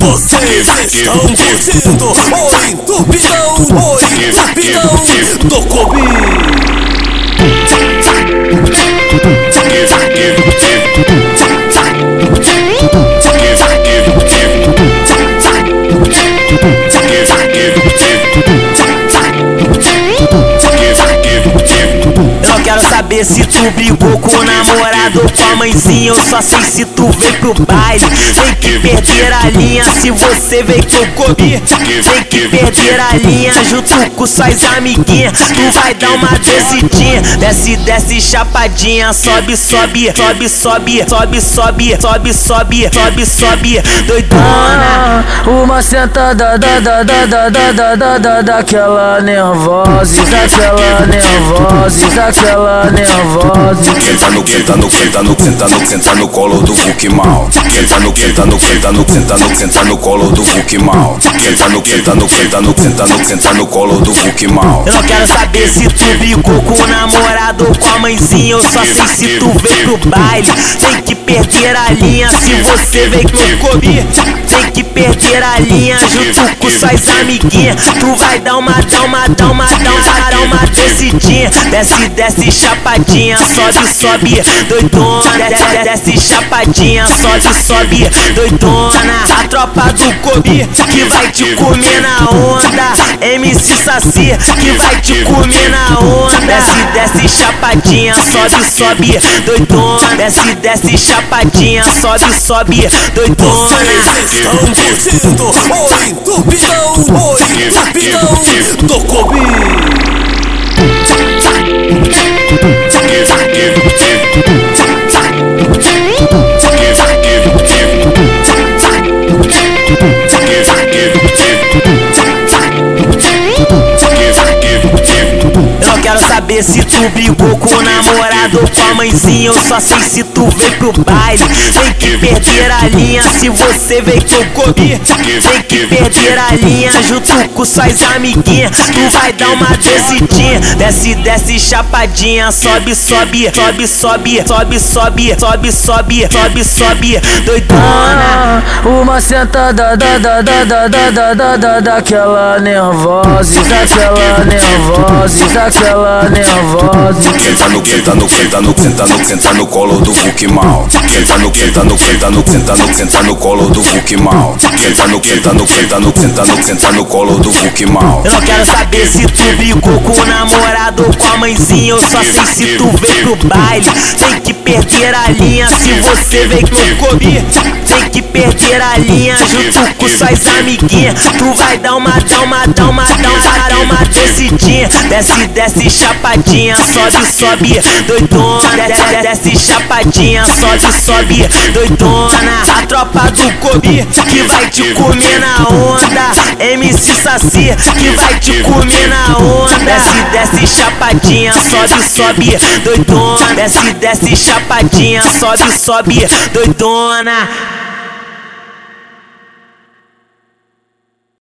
Vocês estão curtindo o entupidão, o entupidão do Kobe. Eu quero saber se tu brigou com o namorado ou com a mãezinha. Eu só sei se tu veio pro baile. Tem que perder a linha se você veio com o Kobe. Tem que perder a linha junto com suas amiguinhas. Tu vai dar uma descidinha. Desce, desce, chapadinha. Sobe, sobe, sobe, sobe, sobe, sobe, sobe, sobe, sobe, sobe. Doidona. Uma sentada da da da da da da da da daquela nervosa, daquela nervosa, daquela nervosa. Senta no, senta no, senta no, senta no, senta no colo do Hulk mal. Senta no, senta no, senta no, senta no, senta no colo do Hulk mal. Senta no, senta no, senta no, senta no, senta no colo do Hulk mal. Eu não quero saber se tu brigou com o namorado ou com a mãezinha. Eu só sei se tu veio pro baile. Tem que perder a linha se você veio com o Kobe. Tem que perder a linha junto com suas amiguinhas. Tu vai dar uma, dar uma, dar uma, dar uma, dar uma descidinha. Desce, desce, chapadinha. Sobe, sobe, doidona. Desce, desce, chapadinha. Sobe, sobe, doidona. A tropa do Kobe que vai te comer na onda. MC Saci que vai te comer na onda. Desce, desce, chapadinha. Sobe, sobe, doidona. Desce, desce, chapadinha. Sobe, sobe, doidona. Vocês estão curtindo o entupidão, o entupidão do Kobe. Saber se tu brigou com o namorado ou com a mãezinha. Eu só sei se tu veio pro baile. Tem que perder a linha se você veio com o Kobe. Tem que perder a linha junto com suas amiguinhas. Tu vai dar uma descidinha. Desce, desce, chapadinha. Sobe, sobe, sobe, sobe, sobe, sobe, sobe, sobe, sobe, sobe. Doidona. Uma sentada da da da da da da da da daquela nervosa, daquela nervosa, daquela nervosa. Senta no, senta no, senta no, senta no, senta no colo do Hulk mal. Senta no, senta no, senta no, senta no, senta no colo do Hulk mal. Senta no, senta no, senta no, senta no, senta no colo do mal. Eu quero saber se tu brigou com o namorado com a mãezinha. Eu só sei se tu veio pro baile. Tem que perder a linha se você veio com o Kobe. Tem que perder a linha junto com suas amiguinhas. Tu vai dar uma, dar uma, dar uma, dar uma, dar uma descidinha. Desce, desce, chapadinha. Sobe, sobe, doidona. Desce, desce, chapadinha. Sobe, sobe, doidona. A tropa do Kobe que vai te comer na onda. MC Saci que vai te comer na onda. Desce, desce, chapadinha. Sobe, sobe, doidona. Desce, desce, chapadinha. Sobe, sobe, doidona.